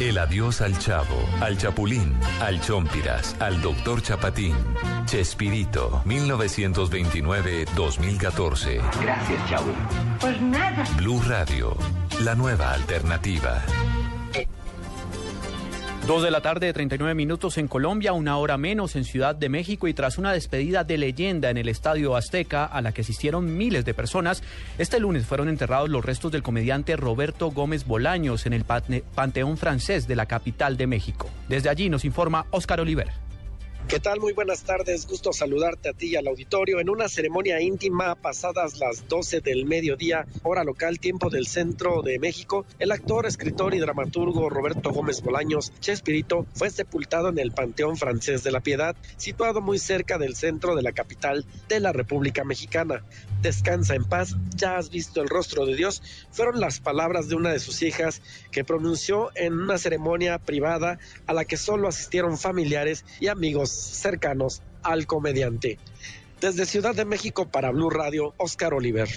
El adiós al Chavo, al Chapulín, al Chompiras, al Doctor Chapatín. Chespirito, 1929-2014. Gracias, Chavo. Pues nada. Blue Radio, la nueva alternativa. Dos de la tarde, 39 minutos en Colombia, una hora menos en Ciudad de México y tras una despedida de leyenda en el Estadio Azteca a la que asistieron miles de personas, este lunes fueron enterrados los restos del comediante Roberto Gómez Bolaños en el Panteón Francés de la capital de México. Desde allí nos informa Óscar Oliver. ¿Qué tal? Muy buenas tardes. Gusto saludarte a ti y al auditorio en una ceremonia íntima pasadas las 12 del mediodía, hora local, tiempo del centro de México. El actor, escritor y dramaturgo Roberto Gómez Bolaños, Chespirito, fue sepultado en el Panteón Francés de la Piedad, situado muy cerca del centro de la capital de la República Mexicana. Descansa en paz, ya has visto el rostro de Dios, fueron las palabras de una de sus hijas que pronunció en una ceremonia privada a la que solo asistieron familiares y amigos cercanos al comediante. Desde Ciudad de México para Blue Radio, Oscar Oliver.